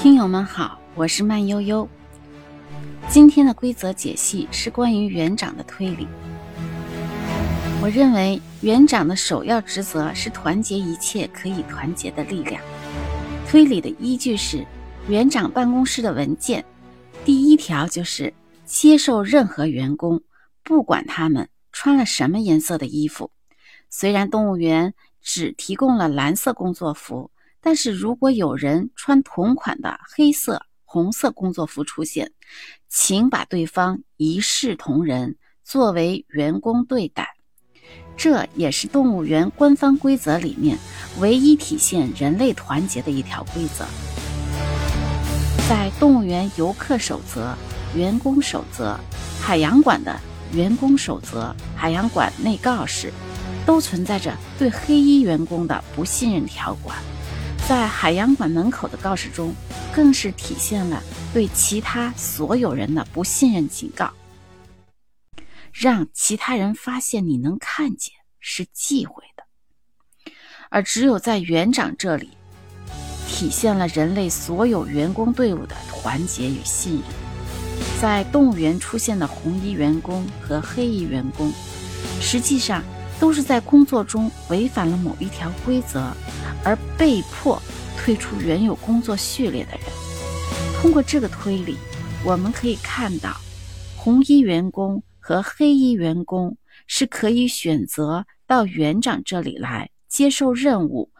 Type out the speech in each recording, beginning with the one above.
听友们好，我是慢悠悠。今天的规则解析是关于园长的推理。我认为园长的首要职责是团结一切可以团结的力量。推理的依据是园长办公室的文件，第一条就是接受任何员工，不管他们穿了什么颜色的衣服。虽然动物园只提供了蓝色工作服，但是如果有人穿同款的黑色、红色工作服出现，请把对方一视同仁，作为员工对待。这也是动物园官方规则里面唯一体现人类团结的一条规则。在动物园游客守则、员工守则、海洋馆的员工守则、海洋馆内告示，都存在着对黑衣员工的不信任条款。在海洋馆门口的告示中，更是体现了对其他所有人的不信任警告。让其他人发现你能看见是忌讳的，而只有在园长这里，体现了人类所有员工队伍的团结与信任。在动物园出现的红衣员工和黑衣员工，实际上都是在工作中违反了某一条规则，而被迫退出原有工作序列的人。通过这个推理，我们可以看到，红衣员工。和黑衣员工是可以选择到园长这里来接受任务，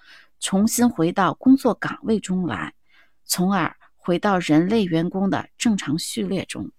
重新回到工作岗位中来，从而回到人类员工的正常序列中。